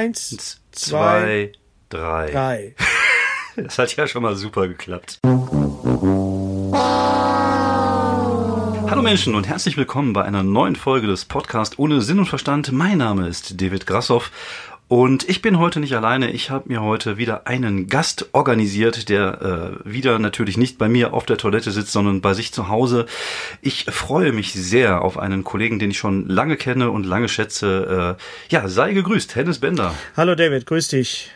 Eins, zwei, drei. drei. Das hat ja schon mal super geklappt. Hallo Menschen und herzlich willkommen bei einer neuen Folge des Podcasts ohne Sinn und Verstand. Mein Name ist David Grassoff und ich bin heute nicht alleine. Ich habe mir heute wieder einen Gast organisiert, der äh, wieder natürlich nicht bei mir auf der Toilette sitzt, sondern bei sich zu Hause. Ich freue mich sehr auf einen Kollegen, den ich schon lange kenne und lange schätze. Äh, ja, sei gegrüßt, Hennes Bender. Hallo David, grüß dich.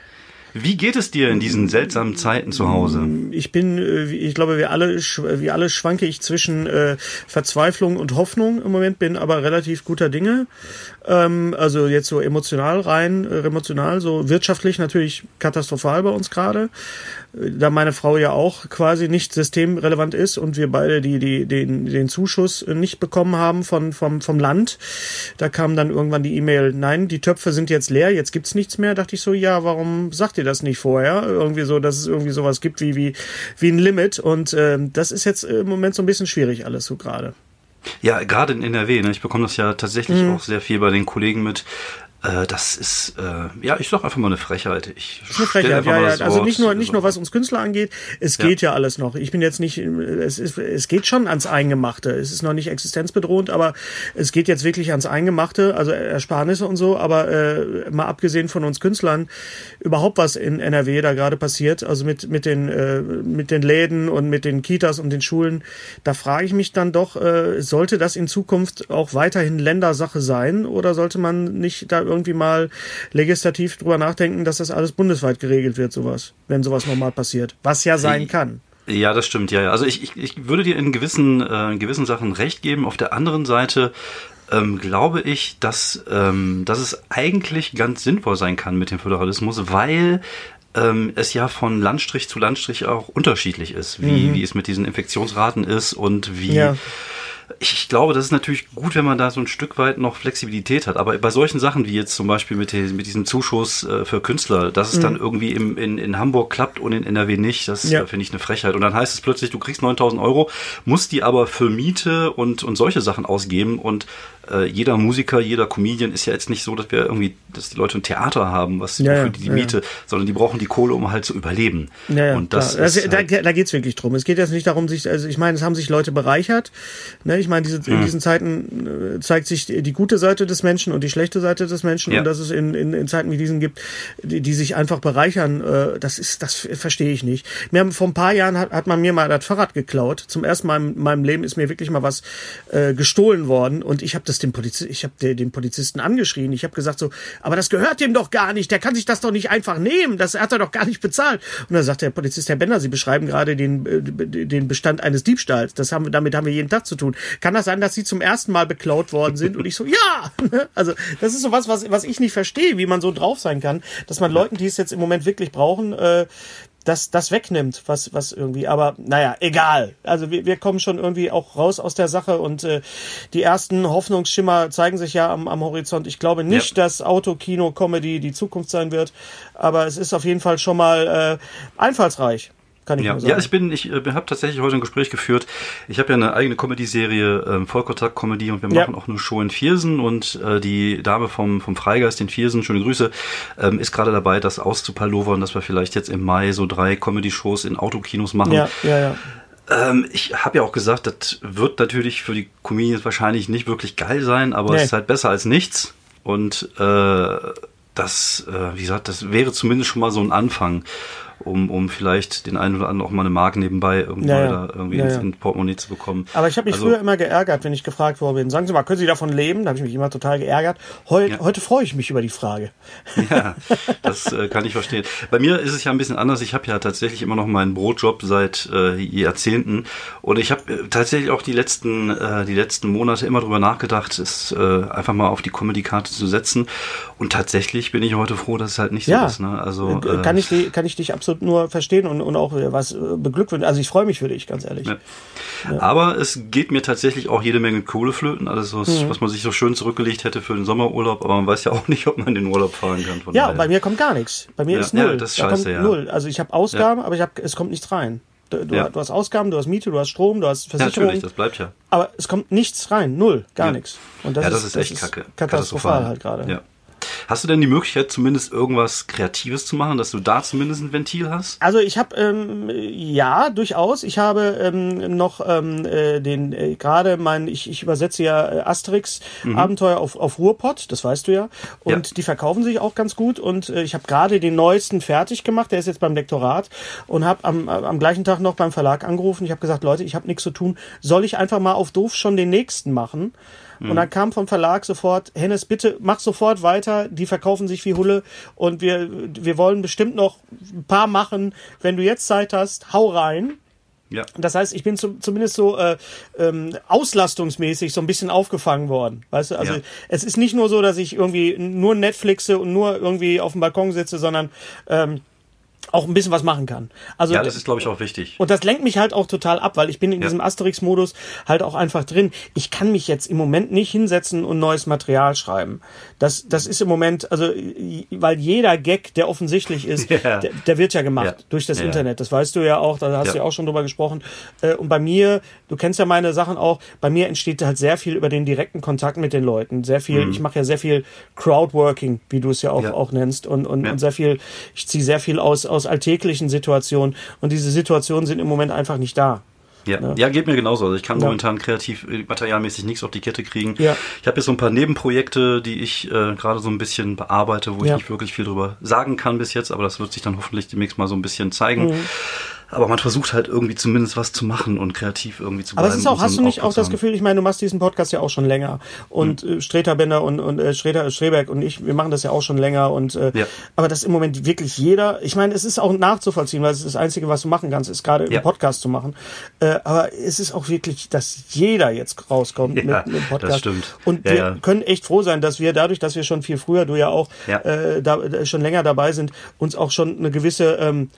Wie geht es dir in diesen seltsamen Zeiten zu Hause? Ich bin, äh, ich glaube, wir alle, wie alle schwanke ich zwischen äh, Verzweiflung und Hoffnung im Moment, bin aber relativ guter Dinge. Ähm, also jetzt so emotional rein, äh, emotional, so wirtschaftlich natürlich katastrophal bei uns gerade. Da meine Frau ja auch quasi nicht systemrelevant ist und wir beide die, die, den, den Zuschuss nicht bekommen haben von, vom, vom Land. Da kam dann irgendwann die E-Mail, nein, die Töpfe sind jetzt leer, jetzt gibt's nichts mehr. Dachte ich so, ja, warum sagt ihr das nicht vorher? Irgendwie so, dass es irgendwie sowas gibt wie, wie, wie ein Limit. Und äh, das ist jetzt im Moment so ein bisschen schwierig alles so gerade. Ja, gerade in NRW. Ne? Ich bekomme das ja tatsächlich mhm. auch sehr viel bei den Kollegen mit. Äh, das ist, äh, ja, ich sag einfach mal eine Frechheit. Ich eine Frechheit, ja, ja. Also nicht nur, nicht nur was uns Künstler angeht, es ja. geht ja alles noch. Ich bin jetzt nicht, es ist, es geht schon ans Eingemachte. Es ist noch nicht existenzbedrohend, aber es geht jetzt wirklich ans Eingemachte, also Ersparnisse und so, aber äh, mal abgesehen von uns Künstlern, überhaupt was in NRW da gerade passiert, also mit, mit den, äh, mit den Läden und mit den Kitas und den Schulen, da frage ich mich dann doch, äh, sollte das in Zukunft auch weiterhin Ländersache sein oder sollte man nicht da irgendwie mal legislativ drüber nachdenken, dass das alles bundesweit geregelt wird, sowas, wenn sowas normal passiert. Was ja sein kann. Ja, das stimmt, ja, ja. Also ich, ich, ich würde dir in gewissen, äh, in gewissen Sachen recht geben. Auf der anderen Seite ähm, glaube ich, dass, ähm, dass es eigentlich ganz sinnvoll sein kann mit dem Föderalismus, weil ähm, es ja von Landstrich zu Landstrich auch unterschiedlich ist, wie, mhm. wie es mit diesen Infektionsraten ist und wie ja ich glaube, das ist natürlich gut, wenn man da so ein Stück weit noch Flexibilität hat. Aber bei solchen Sachen wie jetzt zum Beispiel mit, den, mit diesem Zuschuss äh, für Künstler, dass es mhm. dann irgendwie im, in, in Hamburg klappt und in NRW nicht, das ja. finde ich eine Frechheit. Und dann heißt es plötzlich, du kriegst 9000 Euro, musst die aber für Miete und, und solche Sachen ausgeben. Und äh, jeder Musiker, jeder Comedian ist ja jetzt nicht so, dass wir irgendwie, dass die Leute ein Theater haben, was ja, für die, die ja, Miete, sondern die brauchen die Kohle, um halt zu überleben. Ja, und das ist also, halt da, da geht es wirklich drum. Es geht jetzt nicht darum, sich, also ich meine, es haben sich Leute bereichert. Ne? Ich meine, diese, in hm. diesen Zeiten äh, zeigt sich die, gute Seite des Menschen und die schlechte Seite des Menschen und dass es in, in, in Zeiten wie diesen gibt, die, die sich einfach bereichern, äh, das ist, das verstehe ich nicht. Mir haben, vor ein paar Jahren hat, hat man mir mal das Fahrrad geklaut. Zum ersten Mal in meinem Leben ist mir wirklich mal was äh, gestohlen worden und ich habe das dem Polizisten, ich habe den Polizisten angeschrien. Ich habe gesagt so, aber das gehört dem doch gar nicht. Der kann sich das doch nicht einfach nehmen. Das hat er doch gar nicht bezahlt. Und dann sagt der Polizist, Herr Bender, Sie beschreiben gerade den, äh, den Bestand eines Diebstahls. Das haben wir, damit haben wir jeden Tag zu tun. Kann das sein, dass Sie zum ersten Mal beklaut worden sind? Und ich so, ja. Also das ist so was, was, was ich nicht verstehe, wie man so drauf sein kann, dass man Leuten, die es jetzt im Moment wirklich brauchen, äh, das, das wegnimmt, was, was irgendwie, aber naja, egal. Also wir, wir kommen schon irgendwie auch raus aus der Sache und äh, die ersten Hoffnungsschimmer zeigen sich ja am, am Horizont. Ich glaube nicht, ja. dass Autokino-Comedy die Zukunft sein wird, aber es ist auf jeden Fall schon mal äh, einfallsreich kann ich ja. sagen. Ja, ich bin, ich äh, habe tatsächlich heute ein Gespräch geführt. Ich habe ja eine eigene Comedy-Serie, ähm, Vollkontakt-Comedy, und wir machen ja. auch eine Show in Viersen und äh, die Dame vom, vom Freigeist in Viersen, schöne Grüße, ähm, ist gerade dabei, das auszupalovern, dass wir vielleicht jetzt im Mai so drei Comedy-Shows in Autokinos machen. Ja, ja, ja. Ähm, ich habe ja auch gesagt, das wird natürlich für die Comedians wahrscheinlich nicht wirklich geil sein, aber nee. es ist halt besser als nichts. Und äh, das, äh, wie gesagt, das wäre zumindest schon mal so ein Anfang um, um vielleicht den einen oder anderen auch mal eine Mark nebenbei irgendwie, ja, ja. irgendwie ja, ins, ins Portemonnaie zu bekommen. Aber ich habe mich also, früher immer geärgert, wenn ich gefragt worden bin, sagen Sie mal, können Sie davon leben? Da habe ich mich immer total geärgert. Heut, Heute freue ich mich über die Frage. Ja, das äh, kann ich verstehen. Bei mir ist es ja ein bisschen anders. Ich habe ja tatsächlich immer noch meinen Brotjob seit äh, Jahrzehnten und ich habe äh, tatsächlich auch die letzten, äh, die letzten Monate immer drüber nachgedacht, es äh, einfach mal auf die Comedy-Karte zu setzen und tatsächlich bin ich heute froh, dass es halt nicht so ist. Ne? Also, äh, kann, ich kann ich dich absolut nur verstehen und, und auch was äh, beglückwünschen. Also ich freue mich für dich, ganz ehrlich. Ja. Ja. Aber es geht mir tatsächlich auch jede Menge Kohleflöten, alles was, mhm. was man sich so schön zurückgelegt hätte für den Sommerurlaub, aber man weiß ja auch nicht, ob man in den Urlaub fahren kann. ja, daher. bei mir kommt gar nichts. Bei mir ja, ist null. Ja, das ist scheiße, ja. Null. Also ich habe Ausgaben, aber ich hab, es kommt nichts rein. Du, du, du, hast Ausgaben, du hast Miete, du hast Strom, du hast Versicherung. Natürlich, das bleibt ja. Aber es kommt nichts rein, null, gar nichts. Und das, ja, das ist, ist echt das kacke. Katastrophal, katastrophal halt gerade. Ja. Hast du denn die Möglichkeit, zumindest irgendwas Kreatives zu machen, dass du da zumindest ein Ventil hast? Also ich habe ähm, ja durchaus. Ich habe ähm, noch ähm, äh, den äh, gerade mein ich, ich übersetze ja äh, Asterix mhm. Abenteuer auf auf Ruhrpott, das weißt du ja, und ja. die verkaufen sich auch ganz gut und äh, ich habe gerade den neuesten fertig gemacht. Der ist jetzt beim Lektorat und habe am am gleichen Tag noch beim Verlag angerufen. Ich habe gesagt, Leute, ich habe nichts zu tun. Soll ich einfach mal auf doof schon den nächsten machen? Mhm. Und dann kam vom Verlag sofort, Hennes, bitte mach sofort weiter, die verkaufen sich wie Hulle und wir, wir wollen bestimmt noch ein paar machen. Wenn du jetzt Zeit hast, hau rein. Ja. Das heißt, ich bin zum, zumindest so äh, ähm, auslastungsmäßig so ein bisschen aufgefangen worden. Weißt du, also ja. es ist nicht nur so, dass ich irgendwie nur Netflixe und nur irgendwie auf dem Balkon sitze, sondern ähm, auch ein bisschen was machen kann. Also, ja, das ist, glaube ich, auch wichtig. Und das lenkt mich halt auch total ab, weil ich bin in ja. diesem Asterix-Modus halt auch einfach drin. Ich kann mich jetzt im Moment nicht hinsetzen und neues Material schreiben. Das, das ist im Moment, also, weil jeder Gag, der offensichtlich ist, ja. der, der, wird ja gemacht ja. durch das Internet. Das weißt du ja auch, da hast du ja auch schon drüber gesprochen. Äh, und bei mir, du kennst ja meine Sachen auch, bei mir entsteht halt sehr viel über den direkten Kontakt mit den Leuten. Sehr viel, mhm. ich mache ja sehr viel Crowdworking, wie du es ja auch, auch nennst. Und, und, und sehr viel, ich ziehe sehr viel aus aus alltäglichen Situationen und diese Situationen sind im Moment einfach nicht da. Ja. ja. ja, geht mir genauso. Also ich kann ja. momentan kreativ, äh, materialmäßig nichts auf die Kette kriegen. Ja. Ich habe jetzt so ein paar Nebenprojekte, die ich äh, gerade so ein bisschen bearbeite, wo ja. ich nicht wirklich viel drüber sagen kann bis jetzt, aber das wird sich dann hoffentlich demnächst mal so ein bisschen zeigen. Mhm. Aber man versucht halt irgendwie zumindest was zu machen und kreativ irgendwie zu bleiben. Aber es ist auch, hast du nicht auch das Gefühl, ich meine, du machst diesen Podcast ja auch schon länger und hm. Äh, Streterbender und, und äh, Streter, Streberg und ich, wir machen das ja auch schon länger und äh, ja. aber das im Moment wirklich jeder, ich meine, es ist auch nachzuvollziehen, weil es ist das Einzige, was du machen kannst, ist gerade ja. einen Podcast zu machen. Äh, aber es ist auch wirklich, dass jeder jetzt rauskommt ja, mit, mit dem Podcast. Das stimmt. Und wir können echt froh sein, dass wir dadurch, dass wir schon viel früher, du ja auch äh, da, schon länger dabei sind, uns auch schon eine gewisse ähm,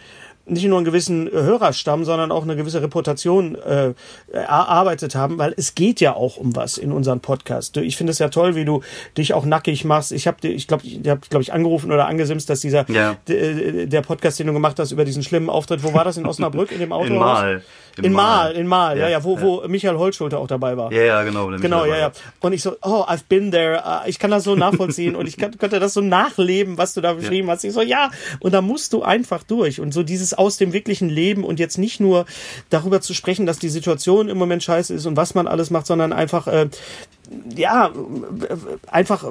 nicht nur einen gewissen Hörerstamm, sondern auch eine gewisse Reputation äh, erarbeitet haben, weil es geht ja auch um was in unserem Podcast. Ich finde es ja toll, wie du dich auch nackig machst. Ich habe, ich glaube, ich habe, glaube ich, angerufen oder angesimst, dass dieser ja. der Podcast, den du gemacht hast über diesen schlimmen Auftritt, wo war das in Osnabrück in dem Auto? In Mal. In Mal, in Mal, ja, ja, wo, wo Michael Holzschulter auch dabei war. Ja, ja, genau. Genau, ja, ja. Und ich so, oh, I've been there. Ah, ich kann das so nachvollziehen und ich kann, konnte das so nachleben, was du da beschrieben ja. hast. Ich so, ja. Und da musst du einfach durch. Und so dieses aus dem wirklichen Leben und jetzt nicht nur darüber zu sprechen, dass die Situation im Moment scheiße ist und was man alles macht, sondern einfach, äh, ja, einfach,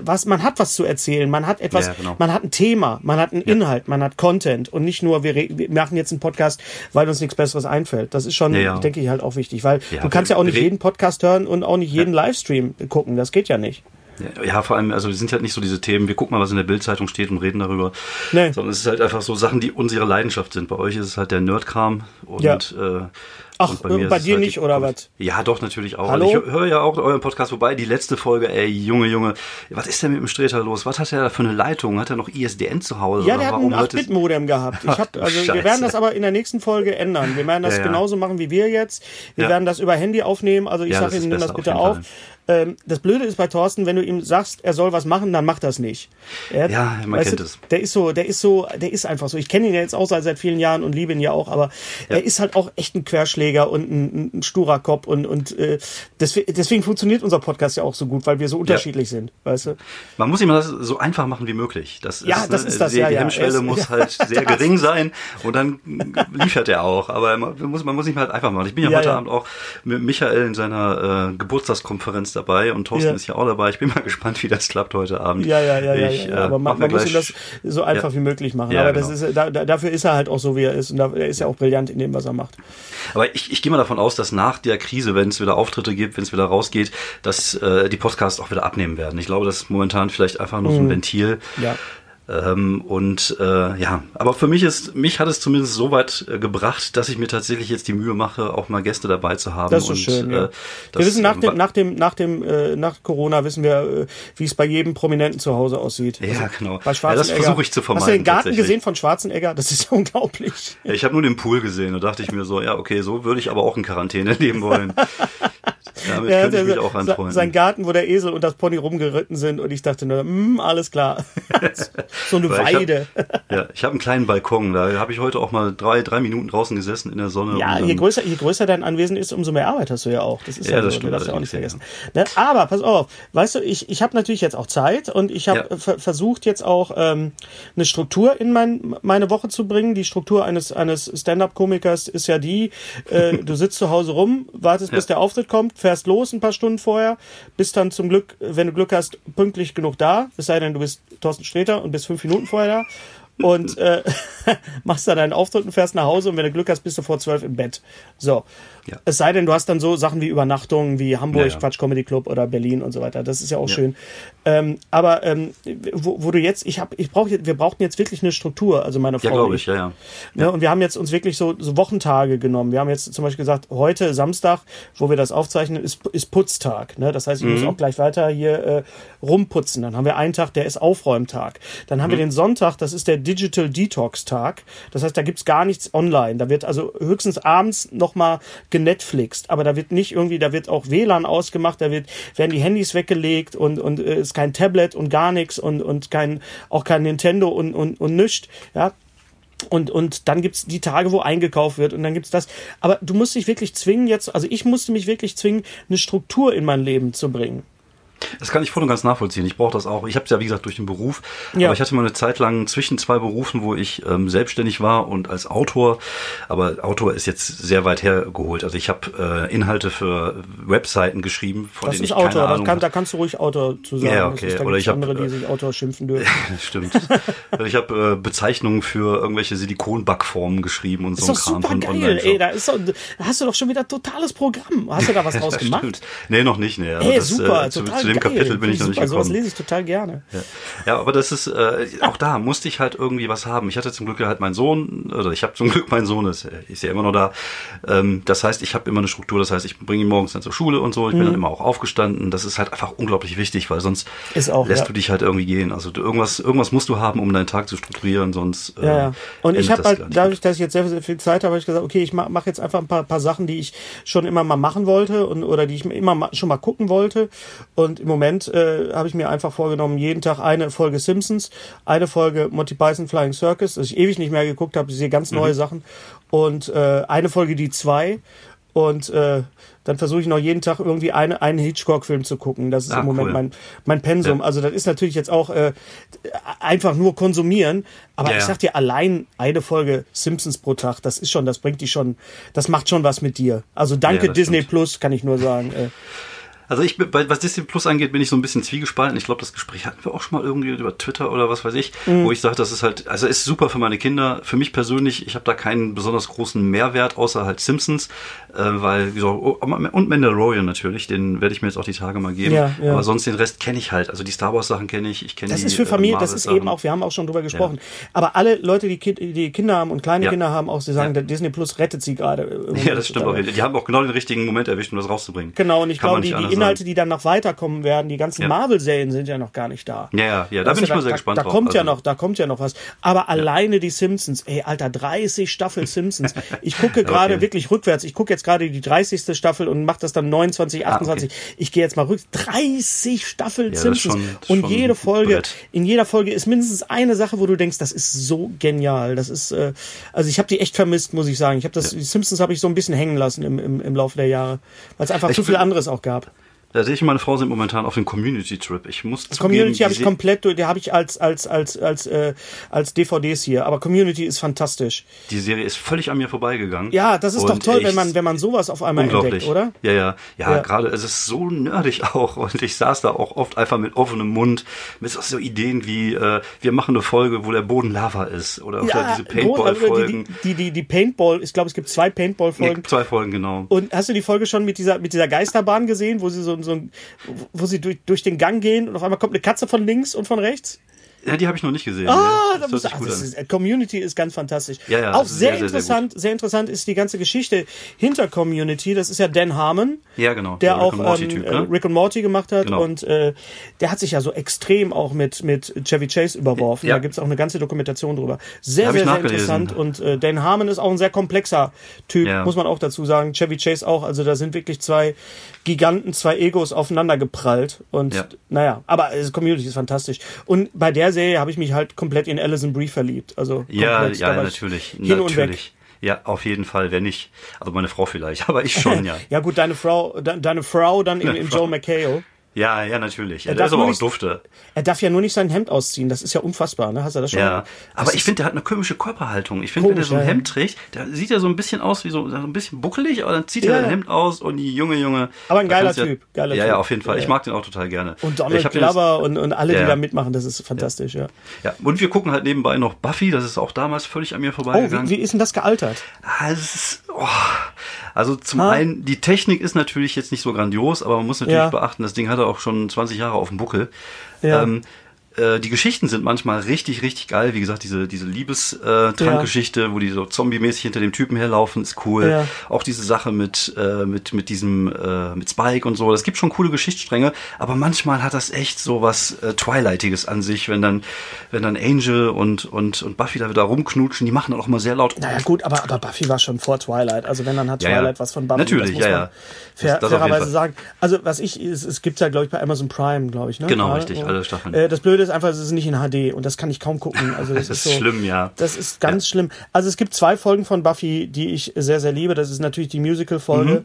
was, man hat was zu erzählen, man hat etwas, ja, genau. man hat ein Thema, man hat einen ja. Inhalt, man hat Content und nicht nur, wir, wir, machen jetzt einen Podcast, weil uns nichts Besseres einfällt. Das ist schon, ja, denke ich, halt auch wichtig, weil du kannst ja auch nicht jeden Podcast hören und auch nicht jeden Livestream gucken, das geht ja nicht. Ja, vor allem, also wir sind halt nicht so diese Themen, wir gucken mal, was in der Bildzeitung steht und reden darüber. Nee. Sondern es ist halt einfach so Sachen, die unsere Leidenschaft sind. Bei euch ist es halt der Nerdkram und ja. äh, Ach, und bei, mir bei dir halt nicht, oder was? Ja, doch, natürlich auch. Hallo? Also ich höre ja auch euren Podcast vorbei. Die letzte Folge, ey, Junge, Junge, was ist denn mit dem Streter los? Was hat er da für eine Leitung? Hat er noch ISDN zu Hause? Ja, der hat ein 8-Bit-Modem gehabt. Ich hab, also wir werden das aber in der nächsten Folge ändern. Wir werden das ja, ja. genauso machen wie wir jetzt. Wir ja. werden das über Handy aufnehmen. Also ich sage Ihnen, nimm das bitte auf. Ähm, das Blöde ist bei Thorsten, wenn du ihm sagst, er soll was machen, dann macht das nicht. Er, ja, man kennt du, es. Der ist so, der ist so, der ist einfach so. Ich kenne ihn ja jetzt auch seit, seit vielen Jahren und liebe ihn ja auch, aber ja. er ist halt auch echt ein Querschläger und ein, ein sturer Kopf und und äh, deswegen, deswegen funktioniert unser Podcast ja auch so gut, weil wir so unterschiedlich ja. sind, weißt du? Man muss ihm das so einfach machen wie möglich. Das ja, ist, das ist das. Die, ja, die Hemmschwelle muss halt sehr gering sein und dann liefert er auch. Aber man muss, man muss ihm halt einfach machen. Ich bin ja, heute Abend auch mit Michael in seiner äh, Geburtstagskonferenz dabei und Thorsten ist ja auch dabei. Ich bin mal gespannt, wie das klappt heute Abend. Ja, ja, ja. Ich, ja, ja. Aber man, man muss ihm das so einfach wie möglich machen. Ja, aber genau. das ist, da, dafür ist er halt auch so, wie er ist. Und er ist ja auch brillant in dem, was er macht. Aber ich, ich gehe mal davon aus, dass nach der Krise, wenn es wieder Auftritte gibt, wenn es wieder rausgeht, dass äh, die Podcasts auch wieder abnehmen werden. Ich glaube, das ist momentan vielleicht einfach nur so ein mhm. Ventil. Ja ähm, und äh, ja, aber für mich ist, mich hat es zumindest so weit äh, gebracht, dass ich mir tatsächlich jetzt die Mühe mache, auch mal Gäste dabei zu haben. Das ist und, schön. Ja. Äh, das, wir wissen nach dem, nach dem, nach dem, äh, nach Corona wissen wir, äh, wie es bei jedem Prominenten zu Hause aussieht. Ja, also, genau. Bei ja, das versuche ich zu vermeiden. Hast du den Garten gesehen von Schwarzenegger? Das ist unglaublich. Ja, ich habe nur den Pool gesehen und dachte ich mir so, ja, okay, so würde ich aber auch in Quarantäne leben wollen. Damit ja, könnte ich mich auch anfreunden. Sein Garten, wo der Esel und das Pony rumgeritten sind und ich dachte nur, mm, alles klar. So eine Weide. Ich hab, ja, ich habe einen kleinen Balkon, da habe ich heute auch mal drei, drei Minuten draußen gesessen in der Sonne. Ja, je größer, je größer dein Anwesen ist, umso mehr Arbeit hast du ja auch. Das ist ja, ja das so, stimmt. Das darfst du auch nicht vergessen. Ja. Ne? Aber pass auf, weißt du, ich, ich habe natürlich jetzt auch Zeit und ich habe ja. versucht jetzt auch ähm, eine Struktur in mein, meine Woche zu bringen. Die Struktur eines, eines Stand-up-Komikers ist ja die, äh, du sitzt zu Hause rum, wartest, bis der Auftritt kommt, fährst los ein paar Stunden vorher, bist dann zum Glück, wenn du Glück hast, pünktlich genug da, es sei denn, du bist Thorsten Sträter und bist fünf Minuten vorher da und äh, machst dann deinen Auftritt und fährst nach Hause und wenn du Glück hast, bist du vor zwölf im Bett. So. Ja. Es sei denn, du hast dann so Sachen wie Übernachtungen wie Hamburg, ja, ja. Quatsch Comedy Club oder Berlin und so weiter. Das ist ja auch schön. Ähm, aber ähm, wo, wo, du jetzt, ich habe, ich brauche, wir brauchten jetzt wirklich eine Struktur, also meine Frau. Ja, glaube ich, ja, ja. Ne, und wir haben jetzt uns wirklich so, so Wochentage genommen. Wir haben jetzt zum Beispiel gesagt, heute Samstag, wo wir das aufzeichnen, ist, ist Putztag. Ne? Das heißt, ich mhm. muss auch gleich weiter hier äh, rumputzen. Dann haben wir einen Tag, der ist Aufräumtag. Dann haben mhm. wir den Sonntag, das ist der Digital Detox Tag. Das heißt, da gibt's gar nichts online. Da wird also höchstens abends nochmal genetflixt, aber da wird nicht irgendwie, da wird auch WLAN ausgemacht, da wird, werden die Handys weggelegt und, und äh, ist kein Tablet und gar nichts und, und kein, auch kein Nintendo und, und, und nichts, ja. Und, und dann gibt's die Tage, wo eingekauft wird und dann gibt's das. Aber du musst dich wirklich zwingen jetzt, also ich musste mich wirklich zwingen, eine Struktur in mein Leben zu bringen. Das kann ich voll und ganz nachvollziehen. Ich brauche das auch. Ich habe es ja, wie gesagt, durch den Beruf. Ja. Aber ich hatte mal eine Zeit lang zwischen zwei Berufen, wo ich ähm, selbstständig war und als Autor. Aber Autor ist jetzt sehr weit hergeholt. Also ich habe äh, Inhalte für Webseiten geschrieben, von das denen ist ich Autor. keine Ahnung kann, Da kannst du ruhig Autor zu sagen. Ja, okay. Ist, Oder ich andere, hab, die sich Autor schimpfen dürfen. Stimmt. ich habe äh, Bezeichnungen für irgendwelche Silikonbackformen geschrieben und ist so ein Kram super geil, ey, da, ist doch, da hast du doch schon wieder totales Programm. Hast du da was draus gemacht? Nee, noch nicht. Nee. Ey, das, super, äh, zu, zu, dem Kapitel bin ich noch nicht gekommen. Sowas lese ich total gerne. Ja, ja aber das ist, äh, auch da musste ich halt irgendwie was haben. Ich hatte zum Glück halt meinen Sohn, oder ich habe zum Glück meinen Sohn, ist, ist ja immer noch da. Ähm, das heißt, ich habe immer eine Struktur, das heißt, ich bringe ihn morgens dann zur Schule und so, ich mhm. bin dann immer auch aufgestanden. Das ist halt einfach unglaublich wichtig, weil sonst auch, lässt ja. du dich halt irgendwie gehen. Also du, irgendwas, irgendwas musst du haben, um deinen Tag zu strukturieren, sonst. Äh, ja, ja. Und ich habe halt, dadurch, dass ich jetzt sehr, sehr viel Zeit habe, habe ich gesagt, okay, ich mache mach jetzt einfach ein paar, paar Sachen, die ich schon immer mal machen wollte und oder die ich immer mal, schon mal gucken wollte. Und im Moment äh, habe ich mir einfach vorgenommen, jeden Tag eine Folge Simpsons, eine Folge Monty Python Flying Circus, das ich ewig nicht mehr geguckt habe, ich sehe ganz neue mhm. Sachen und äh, eine Folge die zwei und äh, dann versuche ich noch jeden Tag irgendwie eine, einen Hitchcock-Film zu gucken. Das ist ah, im Moment cool. mein, mein Pensum. Ja. Also das ist natürlich jetzt auch äh, einfach nur konsumieren. Aber ja, ich sag dir, allein eine Folge Simpsons pro Tag, das ist schon, das bringt dich schon, das macht schon was mit dir. Also danke ja, Disney stimmt. Plus, kann ich nur sagen. Äh. Also ich, was Disney Plus angeht, bin ich so ein bisschen zwiegespalten. Ich glaube, das Gespräch hatten wir auch schon mal irgendwie über Twitter oder was weiß ich, mhm. wo ich sage, das ist halt, also ist super für meine Kinder. Für mich persönlich, ich habe da keinen besonders großen Mehrwert, außer halt Simpsons, äh, weil, wie so, oh, und Mandalorian natürlich, den werde ich mir jetzt auch die Tage mal geben. Ja, ja. Aber sonst den Rest kenne ich halt. Also die Star Wars Sachen kenne ich, ich kenne Das die, ist für Familie, äh, das ist eben auch, wir haben auch schon drüber gesprochen. Ja. Aber alle Leute, die, die Kinder haben und kleine Kinder haben, auch sie sagen, Disney Plus rettet sie gerade. Ja, das stimmt auch. Die haben auch genau den richtigen Moment erwischt, um das rauszubringen. Genau, und ich glaube, die, die Inhalte, sagen. die dann noch weiter weiterkommen werden. Die ganzen ja. Marvel-Serien sind ja noch gar nicht da. Ja, ja, ja da bin ich mal sehr da, gespannt da, da kommt also, ja noch, da kommt ja noch was. Aber alleine die Simpsons, ey, Alter, 30 Staffel Simpsons. Ich gucke gerade okay. wirklich rückwärts. Ich gucke jetzt gerade die 30. Staffel und mache das dann 29, 28. Ah, okay. Ich gehe jetzt mal rück. 30 Staffeln Simpsons. Schon, und jede Folge, Brett. in jeder Folge ist mindestens eine Sache, wo du denkst, das ist so genial. Das ist, äh, also ich habe die echt vermisst, muss ich sagen. Ich habe das, die Simpsons habe ich so ein bisschen hängen lassen im, im, im Laufe der Jahre, weil es einfach ich zu viel anderes auch gab. Da sehe ich und meine Frau sind momentan auf dem Community-Trip. Ich muss das Community habe ich komplett, die habe ich als als als als äh, als DVDs hier. Aber Community ist fantastisch. Die Serie ist völlig an mir vorbeigegangen. Ja, das ist doch toll, wenn man wenn man sowas auf einmal entdeckt, oder? Ja, ja, ja. ja. Gerade es ist so nerdig auch und ich saß da auch oft einfach mit offenem Mund mit so Ideen wie äh, wir machen eine Folge, wo der Boden Lava ist oder, ja, diese Paintball-Folgen. Die, die, die, die Paintball, ich glaube, es gibt zwei Paintball-Folgen. Nee, zwei Folgen genau. Und hast du die Folge schon mit dieser mit dieser Geisterbahn gesehen, wo sie so so ein, wo sie durch, durch den Gang gehen und auf einmal kommt eine Katze von links und von rechts? Ja, die habe ich noch nicht gesehen. Ah, ja. das das ist, äh, Community ist ganz fantastisch. Ja, ja, auch sehr, sehr interessant, sehr, sehr, interessant ist die ganze Geschichte hinter Community. Das ist ja Dan Harmon. Ja, genau. Der, der auch ähm, typ, ne? Rick und Morty gemacht hat genau. und äh, der hat sich ja so extrem auch mit mit Chevy Chase überworfen. Ja. Da gibt's auch eine ganze Dokumentation drüber. Sehr, sehr, sehr interessant und äh, Dan Harmon ist auch ein sehr komplexer Typ, ja. muss man auch dazu sagen. Chevy Chase auch. Also da sind wirklich zwei Giganten, zwei Egos aufeinander geprallt und ja. naja, aber äh, Community ist fantastisch. Und bei der Serie habe ich mich halt komplett in Alison Brie verliebt. Also ja, ja, natürlich, hin natürlich. Und weg. Ja, auf jeden Fall, wenn nicht. Also meine Frau vielleicht, aber ich schon, ja. ja gut, deine Frau, deine Frau dann in, in Joe McHale. Ja, ja, natürlich. Er der ist aber auch dufte. Er darf ja nur nicht sein Hemd ausziehen. Das ist ja unfassbar, ne? Hast du das schon? Ja. Aber ich finde, der hat eine komische Körperhaltung. Ich finde, wenn er so ein ja, Hemd trägt, da sieht er so ein bisschen aus wie so, so ein bisschen buckelig, aber dann zieht ja. er ein Hemd aus und die junge, junge. Aber ein geiler Typ. Ja, geiler ja, typ. ja, auf jeden Fall. Ich mag den auch total gerne. Und Donald Glover und, und alle, die da mitmachen, das ist fantastisch, ja. Ja, und wir gucken halt nebenbei noch Buffy. Das ist auch damals völlig an mir vorbeigegangen. Oh, wie, wie ist denn das gealtert? Ah, das ist, oh. Also zum ha? einen, die Technik ist natürlich jetzt nicht so grandios, aber man muss natürlich beachten, das Ding hatte auch schon 20 Jahre Jahre auf dem Buckel. Ja. Ähm, äh, die Geschichten sind manchmal richtig, richtig geil. Wie gesagt, diese, diese Liebestrankgeschichte, ja. wo die so zombie-mäßig hinter dem Typen herlaufen, ist cool. Ja. Auch diese Sache mit, äh, mit, mit diesem, äh, mit Spike und so. Das gibt schon coole Geschichtsstränge, aber manchmal hat das echt so was äh, Twilightiges an sich, wenn dann, wenn dann Angel und, und, und Buffy da wieder rumknutschen, die machen dann auch mal sehr laut. Naja, gut, aber, aber Buffy war schon vor Twilight. Also wenn dann hat Twilight ja, was von Buffy. Natürlich, ja, ja. Fair, das, das fairerweise sagen. Also was ich, es, es gibt ja, glaube ich, bei Amazon Prime, glaube ich, ne? Genau, Gerade, richtig, alle Staffeln. Äh, das Blöde ist einfach, es ist nicht in HD und das kann ich kaum gucken. Also das, das ist, so, schlimm, ja. Das ist ganz ja. schlimm. Also es gibt zwei Folgen von Buffy, die ich sehr, sehr liebe. Das ist natürlich die Musical-Folge. Mhm.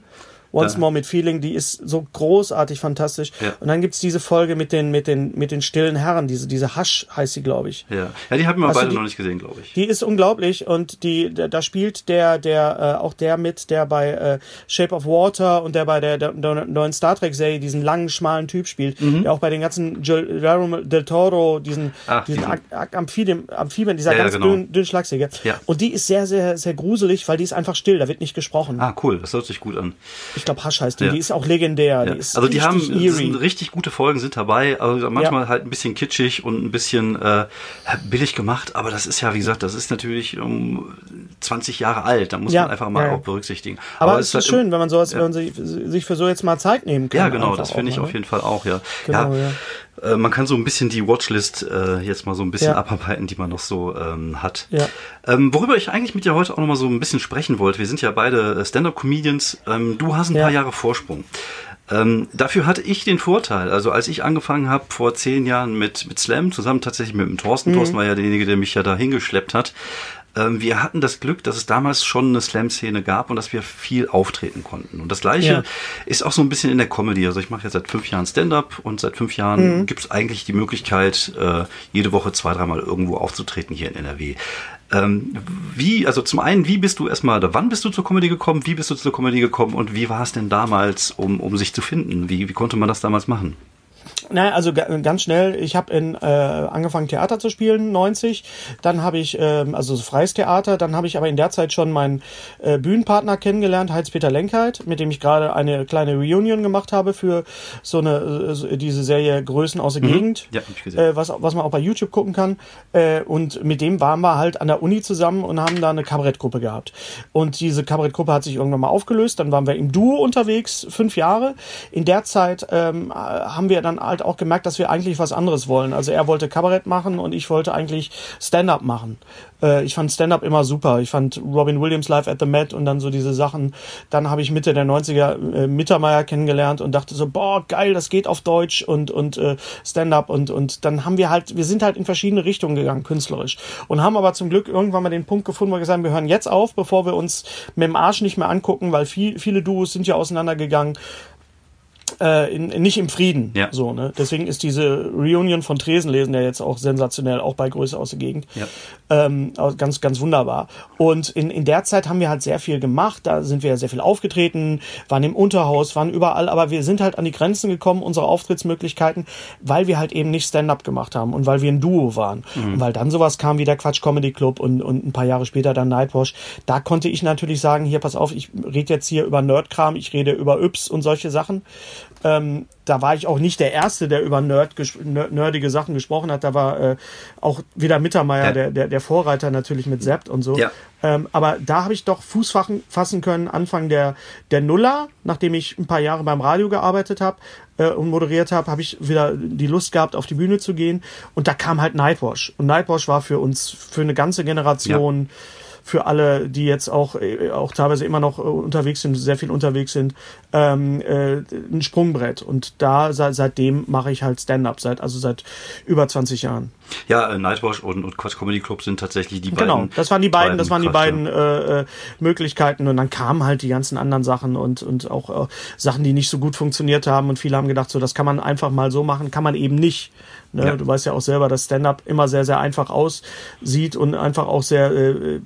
Once ja. More mit Feeling, die ist so großartig fantastisch. Ja. Und dann gibt's diese Folge mit den, mit den, mit den stillen Herren, diese, diese Hush heißt sie, glaube ich. Ja. ja, die haben wir beide die, noch nicht gesehen, glaube ich. Die ist unglaublich und die, da spielt der, der, äh, auch der mit, der bei äh, Shape of Water und der bei der, der, der neuen Star Trek Serie diesen langen, schmalen Typ spielt, mhm. der auch bei den ganzen Guillermo del Toro, diesen, Ach, diesen, diesen Amphibien, Amphibien, dieser ja, ganz genau. dünn, dünn Schlagsäge. Ja. Und die ist sehr, sehr, sehr gruselig, weil die ist einfach still, da wird nicht gesprochen. Ah, cool, das hört sich gut an. Ich glaube, Hasch heißt die. Ja. Die ist auch legendär. Ja. Die also die haben sind richtig gute Folgen sind dabei. Also manchmal ja. halt ein bisschen kitschig und ein bisschen äh, billig gemacht. Aber das ist ja, wie gesagt, das ist natürlich um 20 Jahre alt. Da muss man einfach mal auch berücksichtigen. Aber, aber es ist halt schön, wenn man sowas, wenn man sich, sich, für so jetzt mal Zeit nehmen kann. Ja, genau. Das finde ich ne? auf jeden Fall auch. Ja. Genau, ja. Äh, man kann so ein bisschen die Watchlist äh, jetzt mal so ein bisschen ja. abarbeiten, die man noch so ähm, hat. Ja. Ähm, worüber ich eigentlich mit dir heute auch noch mal so ein bisschen sprechen wollte. Wir sind ja beide äh, Stand-up-Comedians. Ähm, du hast ein ja. paar Jahre Vorsprung. Ähm, dafür hatte ich den Vorteil, also als ich angefangen habe vor zehn Jahren mit, mit Slam, zusammen tatsächlich mit dem Thorsten, mhm. Thorsten war ja derjenige, der mich ja da hingeschleppt hat, wir hatten das Glück, dass es damals schon eine Slam-Szene gab und dass wir viel auftreten konnten. Und das Gleiche ja. ist auch so ein bisschen in der Comedy. Also ich mache jetzt seit fünf Jahren Stand-up und seit fünf Jahren mhm. gibt es eigentlich die Möglichkeit, äh, jede Woche zwei, dreimal irgendwo aufzutreten hier in NRW. Ähm, wie, also zum einen, wie bist du erstmal, wann bist du zur Comedy gekommen, wie bist du zur Comedy gekommen und wie war es denn damals, um, um sich zu finden? Wie, wie konnte man das damals machen? Naja, also ganz schnell, ich habe in äh, angefangen Theater zu spielen, 90, dann habe ich, äh, also freies Theater, dann habe ich aber in der Zeit schon meinen äh, Bühnenpartner kennengelernt, Heinz-Peter Lenkheit, mit dem ich gerade eine kleine Reunion gemacht habe für so eine, äh, diese Serie Größen aus der mhm. Gegend, ja, hab ich gesehen. Äh, was, was man auch bei YouTube gucken kann. Äh, und mit dem waren wir halt an der Uni zusammen und haben da eine Kabarettgruppe gehabt. Und diese Kabarettgruppe hat sich irgendwann mal aufgelöst, dann waren wir im Duo unterwegs, fünf Jahre, in der Zeit ähm, haben wir dann halt auch gemerkt, dass wir eigentlich was anderes wollen. Also er wollte Kabarett machen und ich wollte eigentlich Stand-up machen. Äh, ich fand Stand-up immer super. Ich fand Robin Williams live at the Met und dann so diese Sachen. Dann habe ich Mitte der 90er äh, Mittermeier kennengelernt und dachte so, boah, geil, das geht auf Deutsch und, und äh, Stand-up und, und dann haben wir halt, wir sind halt in verschiedene Richtungen gegangen, künstlerisch. Und haben aber zum Glück irgendwann mal den Punkt gefunden, wo wir gesagt haben, wir hören jetzt auf, bevor wir uns mit dem Arsch nicht mehr angucken, weil viel, viele Duos sind ja auseinandergegangen äh, in, nicht im Frieden. Ja. So, ne? Deswegen ist diese Reunion von Tresenlesen ja jetzt auch sensationell, auch bei Größe aus der Gegend. Ja. Ähm, ganz, ganz wunderbar. Und in, in der Zeit haben wir halt sehr viel gemacht. Da sind wir sehr viel aufgetreten, waren im Unterhaus, waren überall, aber wir sind halt an die Grenzen gekommen, unsere Auftrittsmöglichkeiten, weil wir halt eben nicht Stand-up gemacht haben und weil wir ein Duo waren. Mhm. Und weil dann sowas kam wie der Quatsch Comedy Club und, und ein paar Jahre später dann Nightwash. Da konnte ich natürlich sagen, hier pass auf, ich rede jetzt hier über Nerdkram, ich rede über Yps und solche Sachen Ähm, da war ich auch nicht der Erste, der über Nerd, nerdige Sachen gesprochen hat. Da war äh, auch wieder Mittermeier, ja. der, der, der Vorreiter natürlich mit Sept und so. Ja. Ähm, aber da habe ich doch Fuß fassen können, Anfang der, der Nuller, nachdem ich ein paar Jahre beim Radio gearbeitet habe äh, und moderiert habe, habe ich wieder die Lust gehabt, auf die Bühne zu gehen. Und da kam halt Nightwash. Und Nightwash war für uns, für eine ganze Generation. Ja für alle, die jetzt auch, äh, auch teilweise immer noch äh, unterwegs sind, sehr viel unterwegs sind, ähm, äh, ein Sprungbrett. Und da seit, seitdem mache ich halt Stand-up, seit, also seit über 20 Jahren. Ja, äh, Nightwash und, und Quatsch Comedy Club sind tatsächlich die genau, beiden. Genau, das waren die beiden, das waren die beiden äh, äh, Möglichkeiten und dann kamen halt die ganzen anderen Sachen und und auch äh, Sachen, die nicht so gut funktioniert haben und viele haben gedacht, so das kann man einfach mal so machen, kann man eben nicht. Ne? Ja. Du weißt ja auch selber, dass Stand-up immer sehr sehr einfach aussieht und einfach auch sehr äh, äh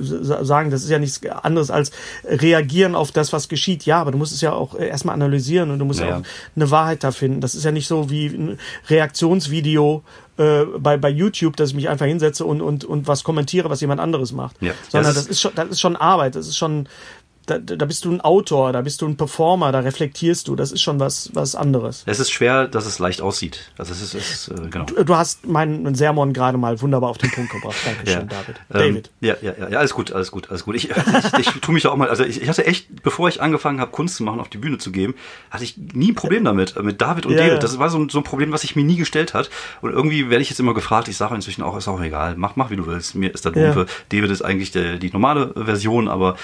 sagen, das ist ja nichts anderes als reagieren auf das, was geschieht. Ja, aber du musst es ja auch erstmal analysieren und du musst ja, ja auch eine Wahrheit da finden. Das ist ja nicht so wie ein Reaktionsvideo äh, bei, bei YouTube, dass ich mich einfach hinsetze und, und, und was kommentiere, was jemand anderes macht. Ja. Sondern das ist, das ist schon, das ist schon Arbeit, das ist schon da, da bist du ein Autor, da bist du ein Performer, da reflektierst du. Das ist schon was, was anderes. Es ist schwer, dass es leicht aussieht. Also es ist, es ist äh, genau. Du, du, hast meinen Sermon gerade mal wunderbar auf den Punkt gebracht. Dankeschön, ja. David. Ähm, David. Ja, ja, ja, ja, alles gut, alles gut, alles gut. Ich, ich, ich tue mich da auch mal, also ich, ich hatte echt, bevor ich angefangen habe, Kunst zu machen, auf die Bühne zu geben, hatte ich nie ein Problem damit, mit David und ja, David. Das war so ein, so ein Problem, was sich mir nie gestellt hat. Und irgendwie werde ich jetzt immer gefragt, ich sage inzwischen auch, ist auch egal, mach, mach wie du willst. Mir ist das ja. David ist eigentlich der, die normale Version, aber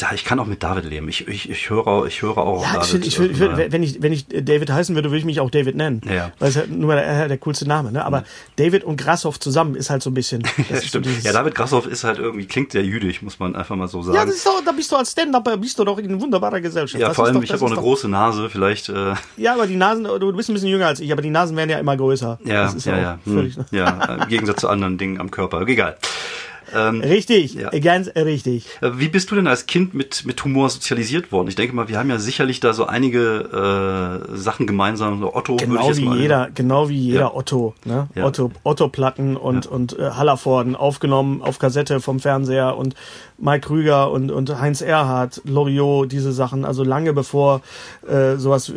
ja, ich kann auch mit David leben. Ich, ich, ich höre, ich höre auch. Ja, David, ich, will, ich, ich will, wenn ich wenn ich David heißen würde, würde ich mich auch David nennen. Ja. Weil es halt nur der, der coolste Name. Ne? Aber ja. David und Grashoff zusammen ist halt so ein bisschen. ja, stimmt. ja, David Grashoff ist halt irgendwie klingt sehr jüdisch, muss man einfach mal so sagen. Ja, das ist doch, da bist du als Stand-Upper, bist du doch in wunderbarer Gesellschaft. Ja, das vor allem, doch, ich habe auch eine große Nase, vielleicht. Äh ja, aber die Nasen, du bist ein bisschen jünger als ich, aber die Nasen werden ja immer größer. Ja, ja, ja. Hm. ja, im Gegensatz zu anderen Dingen am Körper. Egal. Ähm, richtig, ja. ganz richtig. Äh, wie bist du denn als Kind mit, mit Humor sozialisiert worden? Ich denke mal, wir haben ja sicherlich da so einige äh, Sachen gemeinsam. So Otto, genau wie jeder, genau wie jeder ja. Otto, ne? Ja. Otto, Otto Platten und und äh, Hallervorden aufgenommen auf Kassette vom Fernseher und Mike Krüger und, und Heinz Erhardt, Loriot, diese Sachen, also lange bevor äh, sowas, äh,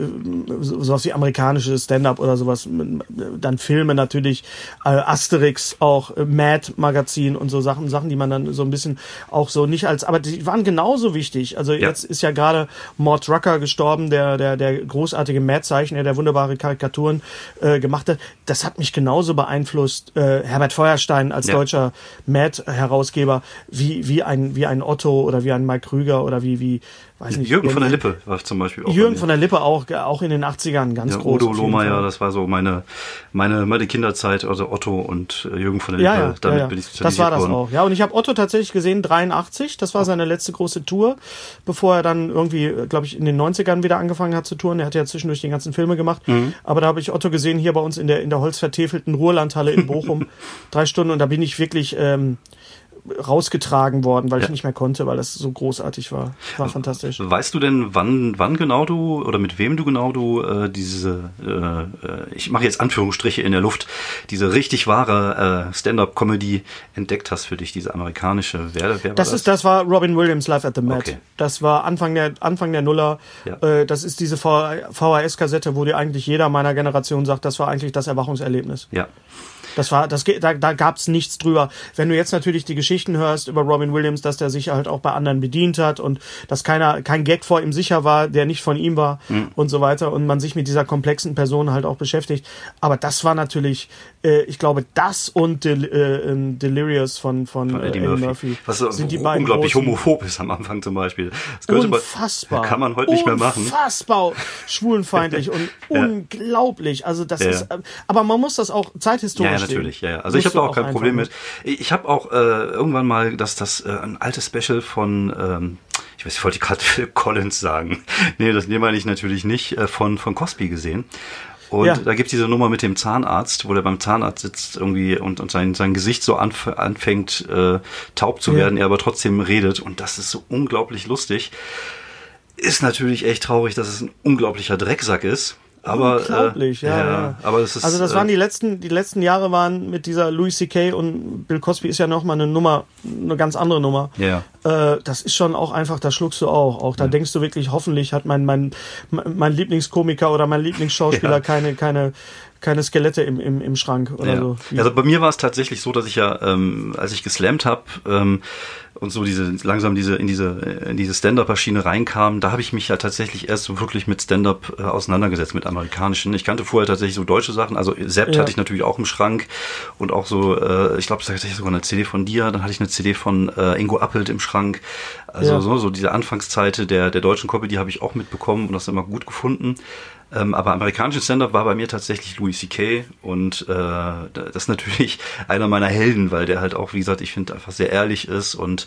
sowas wie amerikanische Stand-up oder sowas, dann Filme natürlich, äh, Asterix auch, äh, Mad Magazin und so Sachen, Sachen, die man dann so ein bisschen auch so nicht als, aber die waren genauso wichtig. Also ja. jetzt ist ja gerade Mort Rucker gestorben, der, der, der großartige Mad-Zeichner, der wunderbare Karikaturen äh, gemacht hat. Das hat mich genauso beeinflusst, äh, Herbert Feuerstein als ja. deutscher Mad-Herausgeber, wie, wie ein wie ein Otto oder wie ein Mike Krüger oder wie, wie, weiß nicht. Jürgen von der Lippe war zum Beispiel auch. Jürgen von der Lippe auch, auch in den 80ern ganz ja, groß. Udo Lohmeier, das war so meine, meine, meine Kinderzeit, also Otto und äh, Jürgen von der Lippe. Ja, ja, damit ja, bin ich Das war das worden. auch. Ja, und ich habe Otto tatsächlich gesehen, 83, das war seine letzte große Tour, bevor er dann irgendwie, glaube ich, in den 90ern wieder angefangen hat zu touren. Er hat ja zwischendurch die ganzen Filme gemacht. Mhm. Aber da habe ich Otto gesehen, hier bei uns in der, in der holzvertäfelten Ruhrlandhalle in Bochum. drei Stunden und da bin ich wirklich, ähm, rausgetragen worden, weil ja. ich nicht mehr konnte, weil das so großartig war. War fantastisch. Weißt du denn, wann, wann genau du oder mit wem du genau du äh, diese, äh, äh ich mache jetzt Anführungsstriche in der Luft, diese richtig wahre äh, Stand-up-Comedy entdeckt hast für dich, diese amerikanische. Wer, wer das, das? Ist, das war Robin Williams Live at the Met. Okay. Das war Anfang der Anfang der Nuller. Ja. Äh, das ist diese VHS-Kassette, wo dir eigentlich jeder meiner Generation sagt, das war eigentlich das Erwachungserlebnis. Ja. Das war, das da, da gab es nichts drüber. Wenn du jetzt natürlich die Geschichten hörst über Robin Williams, dass der sich halt auch bei anderen bedient hat und dass keiner, kein Gag vor ihm sicher war, der nicht von ihm war mhm. und so weiter und man sich mit dieser komplexen Person halt auch beschäftigt. Aber das war natürlich, äh, ich glaube, das und Del, äh, ähm, Delirious von, von, von Eddie, äh, Murphy. Murphy. Was sind die beiden unglaublich großen. homophob ist am Anfang zum Beispiel. Das Unfassbar. Man, kann man heute nicht mehr machen. Unfassbar schwulenfeindlich und ja. unglaublich. Also das ja. ist, äh, aber man muss das auch zeithistorisch natürlich, ja, ja. Also ich habe da auch kein Problem mit. Ich habe auch äh, irgendwann mal das, das äh, ein altes Special von, ähm, ich weiß, ich wollte gerade Phil Collins sagen. nee, das meine ich natürlich nicht, äh, von, von Cosby gesehen. Und ja. da gibt's diese Nummer mit dem Zahnarzt, wo der beim Zahnarzt sitzt irgendwie und, und sein, sein Gesicht so anf anfängt äh, taub zu ja. werden, er aber trotzdem redet. Und das ist so unglaublich lustig. Ist natürlich echt traurig, dass es ein unglaublicher Drecksack ist. Aber, Unglaublich, äh, ja, ja, ja. Aber es ist, also das waren äh, die letzten, die letzten Jahre waren mit dieser Louis C.K. und Bill Cosby ist ja noch mal eine Nummer, eine ganz andere Nummer. Ja. Äh, das ist schon auch einfach, da schluckst du auch. Auch da ja. denkst du wirklich, hoffentlich hat mein, mein, mein Lieblingskomiker oder mein Lieblingsschauspieler ja. keine, keine, keine Skelette im, im, im Schrank oder ja. so. Also bei mir war es tatsächlich so, dass ich ja, ähm, als ich geslammt habe, ähm, und so diese langsam diese in diese in diese Stand-up-Maschine reinkam, da habe ich mich ja tatsächlich erst so wirklich mit Stand-up äh, auseinandergesetzt mit amerikanischen. Ich kannte vorher tatsächlich so deutsche Sachen, also Sept ja. hatte ich natürlich auch im Schrank und auch so, äh, ich glaube, da hatte ich sogar eine CD von dir, dann hatte ich eine CD von äh, Ingo Appelt im Schrank. Also ja. so, so diese Anfangszeit der der deutschen Comedy habe ich auch mitbekommen und das immer gut gefunden. Ähm, aber amerikanisches Stand-up war bei mir tatsächlich Louis C.K. und äh, das ist natürlich einer meiner Helden, weil der halt auch, wie gesagt, ich finde, einfach sehr ehrlich ist und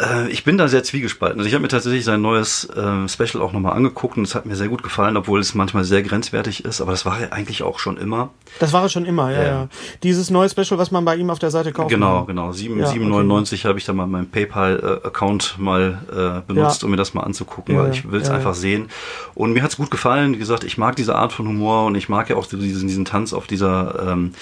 äh, ich bin da sehr zwiegespalten. Also ich habe mir tatsächlich sein neues äh, Special auch nochmal angeguckt und es hat mir sehr gut gefallen, obwohl es manchmal sehr grenzwertig ist, aber das war er eigentlich auch schon immer. Das war er schon immer, ja, ja. ja. Dieses neue Special, was man bei ihm auf der Seite kauft. Genau, kann. genau. 7,99 ja, okay. habe ich da mal meinen PayPal-Account mal äh, benutzt, ja. um mir das mal anzugucken, weil ich will es einfach sehen. Und mir hat es gut gefallen. Wie gesagt, ich mag diese Art von Humor und ich mag ja auch diesen, diesen Tanz auf dieser, ähm,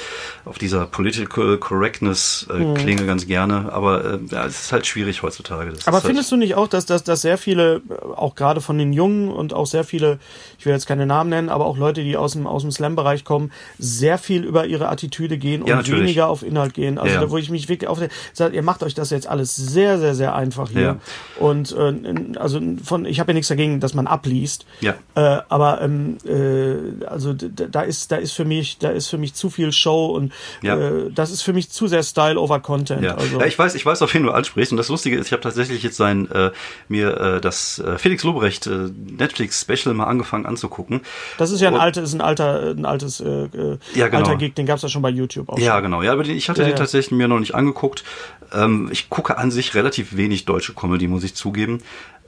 auf dieser Political Correctness-Klinge äh, mhm. ganz gerne. Aber äh, ja, es ist halt schwierig heutzutage heutzutage. Das Aber halt findest halt du nicht auch, dass, dass, dass sehr viele, auch gerade von den Jungen und auch sehr viele, ich will jetzt keine Namen nennen, aber auch Leute, die aus dem, aus dem Slam-Bereich kommen, sehr viel über ihre Attitüde gehen und ja, weniger auf Inhalt gehen. Also ja. da, wo ich mich wirklich auf sage, ihr macht euch das jetzt alles sehr, sehr, sehr einfach hier. Ja. Und äh, also von, ich habe ja nichts dagegen, dass man abliest. Ja. Äh, aber ähm, äh, also da ist, da ist für mich, da ist für mich zu viel Show und äh, das ist für mich zu sehr Style over Content. Ja. Also. ja, ich weiß, ich weiß, auf wen du ansprichst. Und das Lustige ist, ich habe tatsächlich jetzt sein äh, mir äh, das äh, Felix Lobrecht äh, Netflix Special mal angefangen anzugucken. Das ist ja ein altes, ein alter, ein altes äh, äh, ja, genau. alter Gig, den gab's ja schon bei YouTube auch. Ja, schon. genau. Ja, aber ich hatte ja, den ja. tatsächlich mir noch nicht angeguckt. Ähm, ich gucke an sich relativ wenig deutsche Comedy, muss ich zugeben.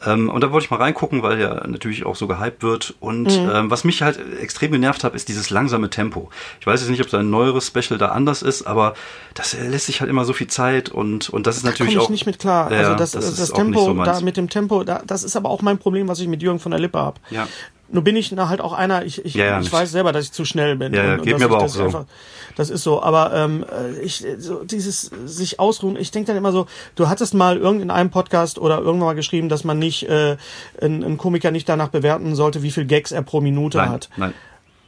Ähm, und da wollte ich mal reingucken, weil ja natürlich auch so gehypt wird. Und mhm. ähm, was mich halt extrem genervt hat, ist dieses langsame Tempo. Ich weiß jetzt nicht, ob sein neueres Special da anders ist, aber das lässt sich halt immer so viel Zeit und und das ist da natürlich auch. ich nicht mit klar. Ja, also das, das, das Tempo so da mit dem Tempo, da, das ist aber auch mein Problem, was ich mit Jürgen von der Lippe habe. Ja. Nur bin ich halt auch einer, ich, ich, ja, ich weiß selber, dass ich zu schnell bin. Ja, ja geht mir aber auch so. Einfach, das ist so. Aber ähm, ich, so dieses sich ausruhen, ich denke dann immer so, du hattest mal irgend in einem Podcast oder irgendwann mal geschrieben, dass man nicht äh, einen Komiker nicht danach bewerten sollte, wie viel Gags er pro Minute nein, hat. Nein.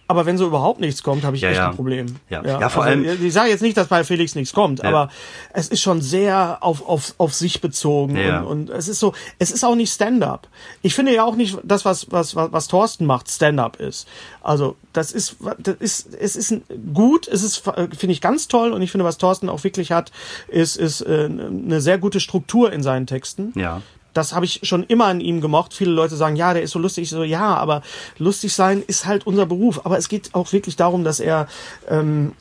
Aber wenn so überhaupt nichts kommt, habe ich ja, echt ja. ein Problem. Ja, ja, ja vor also, allem. Ich sage jetzt nicht, dass bei Felix nichts kommt, aber es ist schon sehr auf, auf, auf sich bezogen ja. und, und es ist so, es ist auch nicht Stand-up. Ich finde ja auch nicht, das, was, was, was, was Thorsten macht, Stand-up ist. Also, das ist, das ist, es ist gut, es ist, finde ich, ganz toll und ich finde, was Thorsten auch wirklich hat, ist, ist äh, eine sehr gute Struktur in seinen Texten. Ja das habe ich schon immer an ihm gemocht. Viele Leute sagen, ja, der ist so lustig. Ich so, ja, aber lustig sein ist halt unser Beruf. Aber es geht auch wirklich darum, dass er ähm,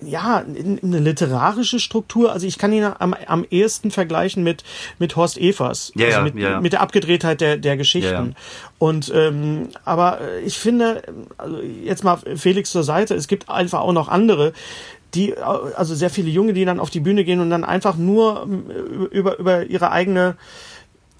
ja, eine literarische Struktur. Also ich kann ihn am, am ehesten vergleichen mit, mit Horst Evers. Ja, also mit, ja. mit der Abgedrehtheit der, der Geschichten. Ja, ja. Und ähm, aber ich finde, also jetzt mal Felix zur Seite, es gibt einfach auch noch andere, die, also sehr viele Junge, die dann auf die Bühne gehen und dann einfach nur über, über ihre eigene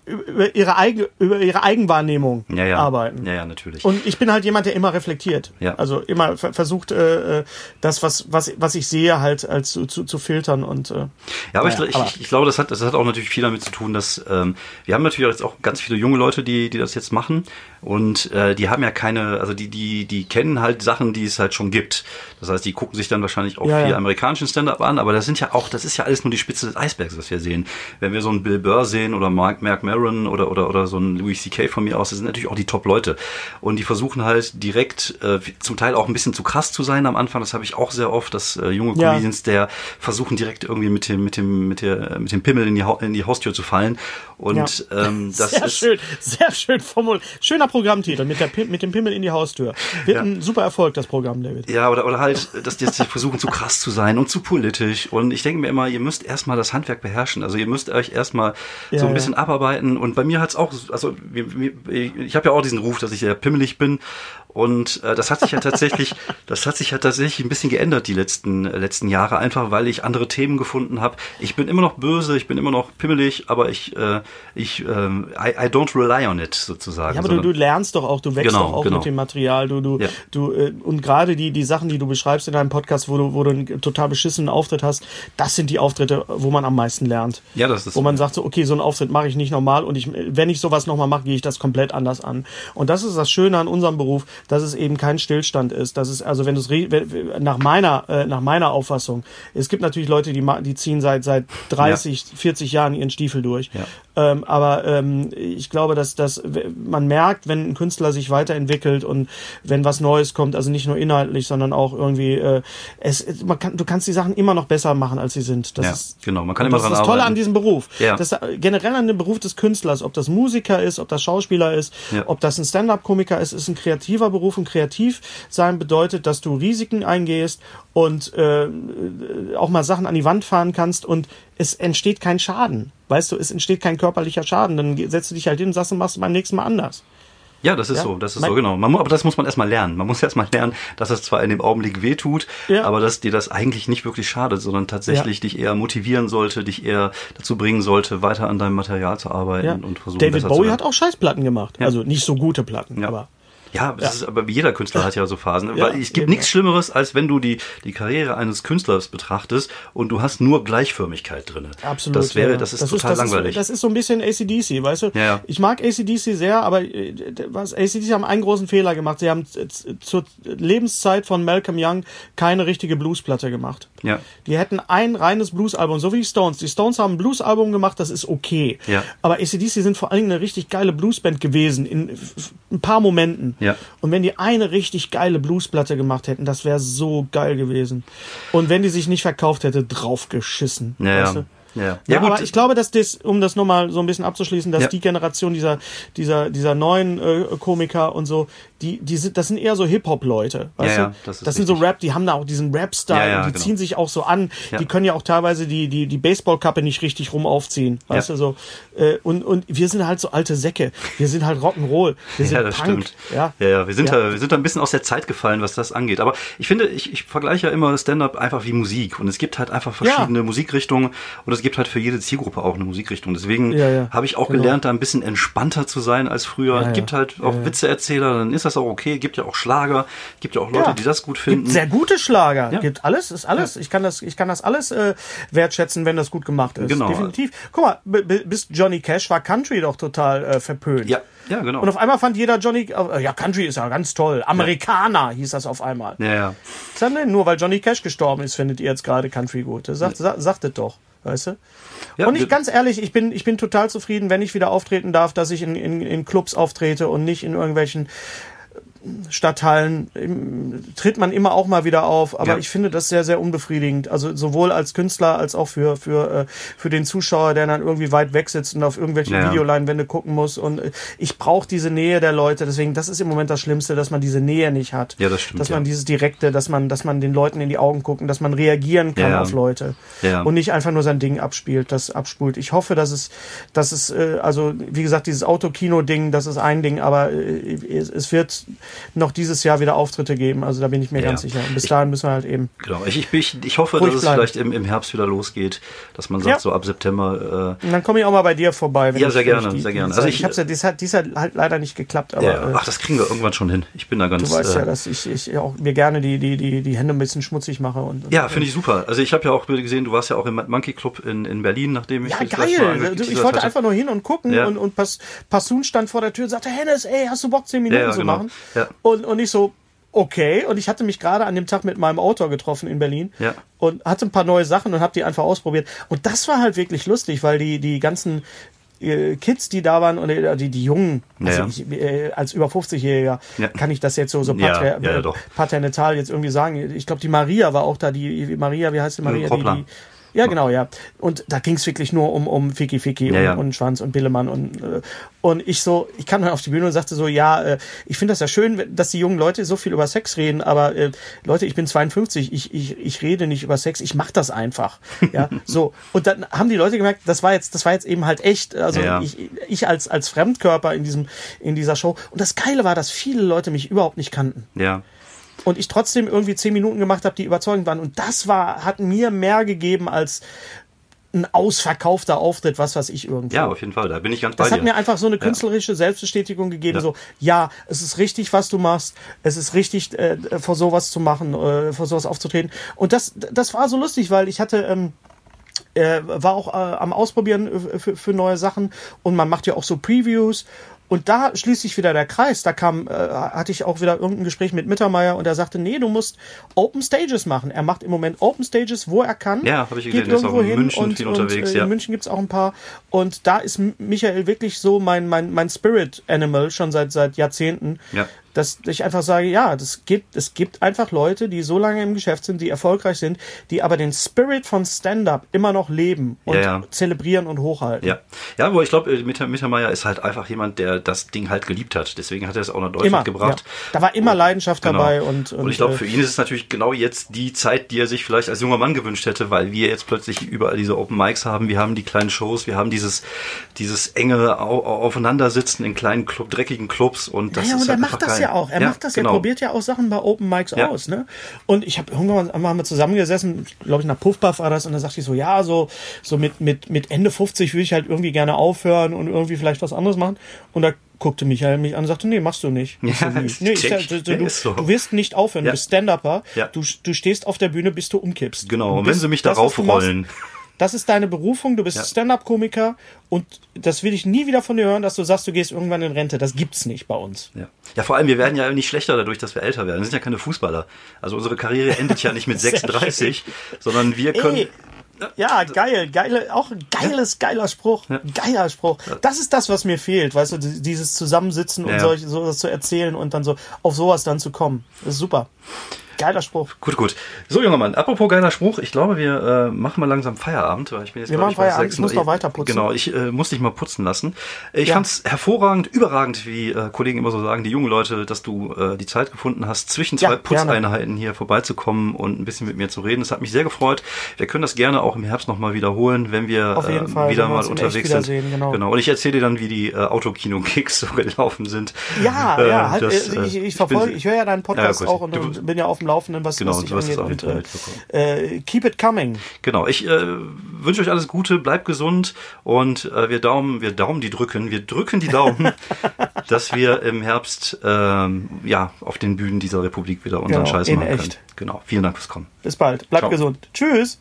über ihre eigene über ihre Eigenwahrnehmung ja, ja. arbeiten. Ja, ja, natürlich. Und ich bin halt jemand, der immer reflektiert. Ja. Also immer versucht, äh, äh, das, was, was, was ich sehe, halt als zu, zu, zu filtern und äh, Ja, aber, naja, ich, ich, ich glaube, das hat, das hat auch natürlich viel damit zu tun, dass ähm, wir haben natürlich jetzt auch ganz viele junge Leute, die, die das jetzt machen und äh, die haben ja keine, also die, die, die kennen halt Sachen, die es halt schon gibt. Das heißt, die gucken sich dann wahrscheinlich auch ja, viel ja. amerikanischen Stand-up an, aber das sind ja auch, das ist ja alles nur die Spitze des Eisbergs, was wir sehen. Wenn wir so einen Bill Burr sehen oder Mark, Mark Maron oder, oder, oder so ein Louis C.K. von mir aus, das sind natürlich auch die Top-Leute. Und die versuchen halt direkt, äh, zum Teil auch ein bisschen zu krass zu sein am Anfang. Das habe ich auch sehr oft, dass äh, junge ja. Comedians, der versuchen direkt irgendwie mit dem, mit dem, mit der, mit dem Pimmel in die, ha in die Haustür zu fallen. Und ja. ähm, das sehr ist schön, sehr schön formuliert. Schöner Programmtitel mit, der, mit dem Pimmel in die Haustür. Wird ja. ein super Erfolg, das Programm, David. Ja, oder, oder halt, dass die jetzt versuchen, zu krass zu sein und zu politisch. Und ich denke mir immer, ihr müsst erstmal das Handwerk beherrschen. Also ihr müsst euch erstmal ja, so ein bisschen abarbeiten. Und bei mir hat's auch, also ich habe ja auch diesen Ruf, dass ich sehr pimmelig bin. Und äh, das hat sich ja tatsächlich, das hat sich ja tatsächlich ein bisschen geändert die letzten äh, letzten Jahre, einfach weil ich andere Themen gefunden habe. Ich bin immer noch böse, ich bin immer noch pimmelig, aber ich äh, ich äh, I, I don't rely on it sozusagen. Ja, aber du, du lernst doch auch, du wächst genau, doch auch genau. mit dem Material. Du du ja. du äh, und gerade die die Sachen, die du beschreibst in deinem Podcast, wo du wo du einen total beschissenen Auftritt hast, das sind die Auftritte, wo man am meisten lernt. Ja, das ist. Wo man sagt so, okay, so einen Auftritt mache ich nicht normal und ich wenn ich sowas nochmal mache, gehe ich das komplett anders an. Und das ist das Schöne an unserem Beruf, dass es eben kein Stillstand ist. Das ist also, wenn du es nach meiner äh, nach meiner Auffassung, es gibt natürlich Leute, die die ziehen seit seit 30, ja. 40 Jahren ihren Stiefel durch. Ja. Ähm, aber ähm, ich glaube, dass, dass man merkt, wenn ein Künstler sich weiterentwickelt und wenn was Neues kommt, also nicht nur inhaltlich, sondern auch irgendwie, äh, es, man kann, du kannst die Sachen immer noch besser machen, als sie sind. Das ja, ist, genau, man kann immer dran Das ist das Tolle an diesem Beruf. Ja. Das generell an dem Beruf des Künstlers, ob das Musiker ist, ob das Schauspieler ist, ja. ob das ein Stand-up-Komiker ist, ist ein kreativer Beruf und kreativ sein bedeutet, dass du Risiken eingehst und äh, auch mal Sachen an die Wand fahren kannst und es entsteht kein Schaden. Weißt du, es entsteht kein körperlicher Schaden. Dann setzt du dich halt hin und sagst, machst du beim nächsten Mal anders. Ja, das ist ja? so, das ist mein so, genau. Man, aber das muss man erstmal lernen. Man muss erstmal lernen, dass es zwar in dem Augenblick wehtut, ja. aber dass dir das eigentlich nicht wirklich schadet, sondern tatsächlich ja. dich eher motivieren sollte, dich eher dazu bringen sollte, weiter an deinem Material zu arbeiten und versuchen. David Bowie hat auch Scheißplatten gemacht. Also nicht so gute Platten, aber. Ja, ja. Ist, aber jeder Künstler hat ja so Phasen. Ja, weil es gibt nichts Schlimmeres, als wenn du die, die Karriere eines Künstlers betrachtest und du hast nur Gleichförmigkeit drin. Absolut. Das wäre, das ist das total ist, das langweilig. Ist, das ist so ein bisschen ACDC, weißt du? Ja. Ich mag ACDC sehr, aber äh, was ACDC haben einen großen Fehler gemacht. Sie haben zur Lebenszeit von Malcolm Young keine richtige Bluesplatte gemacht. Ja. Die hätten ein reines Bluesalbum, so wie die Stones. Die Stones haben ein Bluesalbum gemacht, das ist okay. Ja. Aber ACDC sind vor allen Dingen eine richtig geile Bluesband gewesen in ein paar Momenten. Ja. Und wenn die eine richtig geile Bluesplatte gemacht hätten, das wäre so geil gewesen. Und wenn die sich nicht verkauft hätte, draufgeschissen. Ja, weißt du? Ja, ja, ja aber ich glaube, dass das, um das nochmal so ein bisschen abzuschließen, dass ja. die Generation dieser, dieser, dieser neuen äh, Komiker und so, die, die sind, das sind eher so Hip-Hop-Leute, weißt ja, du? das, das sind so Rap, die haben da auch diesen Rap-Style, ja, die genau. ziehen sich auch so an, die können ja auch teilweise die, die, die Baseballkappe nicht richtig rum aufziehen, weißt du, so. Äh, und, und wir sind halt so alte Säcke, wir sind halt Rock'n'Roll, wir sind ja, das Punk. Stimmt. Ja, ja, ja, wir sind da, wir sind da ein bisschen aus der Zeit gefallen, was das angeht. Aber ich finde, ich, ich vergleiche ja immer Stand-Up einfach wie Musik und es gibt halt einfach verschiedene Musikrichtungen und es gibt halt für jede Zielgruppe auch eine Musikrichtung. Deswegen habe ich auch genau. gelernt, da ein bisschen entspannter zu sein als früher. Es gibt halt auch Witzeerzähler, dann ist das auch okay. Gibt ja auch Schlager, gibt ja auch Leute, ja. die das gut finden. Gibt sehr gute Schlager. Ja. Gibt alles, ist alles. Ja. Ich kann das, ich kann das alles äh, wertschätzen, wenn das gut gemacht ist. Genau. Definitiv. Guck mal, bis Johnny Cash war Country doch total äh, verpönt. Ja. Ja, genau. Und auf einmal fand jeder Johnny, äh, ja, Country ist ja ganz toll. Amerikaner hieß das auf einmal. Ja, ja. Denn, nur weil Johnny Cash gestorben ist, findet ihr jetzt gerade Country gut. Sagt, ja. sagt es doch, weißt du? Ja, und ich ganz ehrlich, ich bin, ich bin total zufrieden, wenn ich wieder auftreten darf, dass ich in, in, in Clubs auftrete und nicht in irgendwelchen Stadthallen tritt man immer auch mal wieder auf, aber ja. ich finde das sehr, sehr unbefriedigend. Also sowohl als Künstler als auch für, für, äh, für den Zuschauer, der dann irgendwie weit weg sitzt und auf irgendwelche ja. Videoleinwände gucken muss. Und äh, ich brauche diese Nähe der Leute. Deswegen, das ist im Moment das Schlimmste, dass man diese Nähe nicht hat. Ja, das stimmt. Dass man ja. dieses Direkte, dass man, dass man den Leuten in die Augen gucken, dass man reagieren kann auf Leute. Ja. Und nicht einfach nur sein Ding abspielt, das abspult. Ich hoffe, dass es, dass es, äh, also wie gesagt, dieses Autokino-Ding, das ist ein Ding, aber es, es wird noch dieses Jahr wieder Auftritte geben. Also da bin ich mir ja. ganz sicher. Und bis dahin müssen wir halt eben. Genau. Ich, ich, ich hoffe, dass es bleiben. vielleicht im, im Herbst wieder losgeht, dass man sagt, ja. so ab September. Äh, Und dann komme ich auch mal bei dir vorbei. ja, sehr gerne, die, sehr gerne. Also ich, ich habe ja, dies hat, dies hat halt leider nicht geklappt. Aber, ja. Äh, Ach, das kriegen wir irgendwann schon hin. Ich bin da ganz. Du weißt äh, ja, dass ich, ich auch mir gerne die, die, die, die Hände ein bisschen schmutzig mache. Und, und ja, finde ich super. Also ich habe ja auch gesehen, du warst ja auch im Monkey Club in, in Berlin, nachdem ich. Ja, geil. Ich wollte hatte. einfach nur hin und gucken und, und Passun stand vor der Tür und sagte, Hennes, ey, hast du Bock, zehn Minuten zu genau. machen? Ja. Und, und ich so, okay. Und ich hatte mich gerade an dem Tag mit meinem Autor getroffen in Berlin ja. und hatte ein paar neue Sachen und habe die einfach ausprobiert. Und das war halt wirklich lustig, weil die, die ganzen äh, Kids, die da waren, und äh, die, die Jungen, also ja. ich, äh, als über 50-Jähriger, ja. kann ich das jetzt so, so pater ja, paternatal jetzt irgendwie sagen. Ich glaube, die Maria war auch da, die Maria, wie heißt die Maria? Die, die, Ja, genau, ja. Und da ging es wirklich nur um, um Fiki Fiki Ja, und, ja. und Schwanz und Billemann und, äh, und ich so, ich kam dann auf die Bühne und sagte so, ja, äh, ich finde das ja schön, dass die jungen Leute so viel über Sex reden, aber äh, Leute, ich bin 52, ich, ich, ich rede nicht über Sex, ich mach das einfach. Ja, so. Und dann haben die Leute gemerkt, das war jetzt, das war jetzt eben halt echt, also Ja. ich, ich als, als Fremdkörper in diesem, in dieser Show. Und das Geile war, dass viele Leute mich überhaupt nicht kannten Ja. Und ich trotzdem irgendwie zehn Minuten gemacht habe, die überzeugend waren. Und das war, hat mir mehr gegeben als ein ausverkaufter Auftritt, was weiß ich irgendwie. Ja, auf jeden Fall, da bin ich ganz bei Das dir. hat mir einfach so eine künstlerische Selbstbestätigung gegeben, Ja. so, ja, es ist richtig, was du machst, es ist richtig, äh, vor sowas zu machen, äh, vor sowas aufzutreten. Und das, das war so lustig, weil ich hatte, ähm, äh, war auch äh, am Ausprobieren äh, für, für neue Sachen und man macht ja auch so Previews. Und da schließt sich wieder der Kreis. Da kam, äh, hatte ich auch wieder irgendein Gespräch mit Mittermeier und er sagte, nee, du musst Open Stages machen. Er macht im Moment Open Stages, wo er kann. Ja, habe ich gesehen, ist auch in München und, viel und, unterwegs, äh, ja. In München gibt's auch ein paar. Und da ist Michael wirklich so mein, mein, mein Spirit Animal schon seit, seit Jahrzehnten. Ja. Dass ich einfach sage, ja, das gibt, es gibt einfach Leute, die so lange im Geschäft sind, die erfolgreich sind, die aber den Spirit von Stand-up immer noch leben und Ja, ja. zelebrieren und hochhalten. Ja, ja, aber ich glaube, Mitter, Mittermeier ist halt einfach jemand, der das Ding halt geliebt hat. Deswegen hat er es auch nach Deutschland Immer. gebracht. Ja. Da war immer Leidenschaft Genau. dabei und, Und, ich glaube, äh, für ihn ist es natürlich genau jetzt die Zeit, die er sich vielleicht als junger Mann gewünscht hätte, weil wir jetzt plötzlich überall diese Open Mics haben, wir haben die kleinen Shows, wir haben dieses, dieses enge Au Au- Aufeinandersitzen in kleinen Club, dreckigen Clubs und das ja, ist und halt einfach das geil. Ja auch. Er macht das ja, genau. probiert ja auch Sachen bei Open Mics Ja. aus, ne? Und ich habe irgendwann haben wir zusammengesessen, glaube ich, nach Puffpuff war das, und dann sagte ich so, ja, so, so mit, mit, mit Ende 50 würde ich halt irgendwie gerne aufhören und irgendwie vielleicht was anderes machen. Und da guckte Michael mich an und sagte, nee, machst du nicht. Ich Ja, nee, ist nee, ich, du, du, so. du wirst nicht aufhören, Ja. du bist Stand-Upper, Ja. du, du stehst auf der Bühne, bis du umkippst. Genau, Du und wenn sie mich das, darauf du machst, rollen. Das ist deine Berufung, du bist Ja. Stand-Up-Komiker und das will ich nie wieder von dir hören, dass du sagst, du gehst irgendwann in Rente. Das gibt's nicht bei uns. Ja. ja, vor allem, wir werden ja nicht schlechter dadurch, dass wir älter werden. Wir sind ja keine Fußballer. Also unsere Karriere endet ja nicht mit Sehr 36, sondern wir können. Ey, ja, geil, geile, auch ein geiles, geiler Spruch, geiler Spruch. Das ist das, was mir fehlt, weißt du, dieses Zusammensitzen und Ja. solch, sowas zu erzählen und dann so auf sowas dann zu kommen. Das ist super. Geiler Spruch. Gut, gut. So, junger Mann, apropos geiler Spruch, ich glaube, wir äh, machen mal langsam Feierabend, weil ich bin jetzt Wir machen ich, Feierabend, ich muss 6. noch weiter putzen. Genau, ich äh, muss dich mal putzen lassen. Ich Ja. fand's hervorragend, überragend, wie äh, Kollegen immer so sagen, die jungen Leute, dass du äh, die Zeit gefunden hast, zwischen zwei Ja, gerne. Putzeinheiten hier vorbeizukommen und ein bisschen mit mir zu reden. Das hat mich sehr gefreut. Wir können das gerne auch im Herbst nochmal wiederholen, wenn wir Auf jeden äh, Fall, wieder mal unterwegs sind. genau. genau. Und ich erzähle dir dann, wie die äh, Autokino-Kicks so gelaufen sind. Ja, Äh, ja, halt, das, äh, äh, ich, ich verfolge, ich höre ja deinen Podcast Ja, auch und, Du- und bin ja auf dem Laufenden, was, Genau, was dich angeht. Und, äh, äh, keep it coming. Genau, ich äh, wünsche euch alles Gute, bleibt gesund und äh, wir Daumen, wir Daumen die drücken, wir drücken die Daumen, dass wir im Herbst ähm, ja auf den Bühnen dieser Republik wieder unseren Genau, Scheiß machen können. echt. Genau, vielen Dank fürs Kommen. Bis bald. Bleib Ciao. gesund. Tschüss.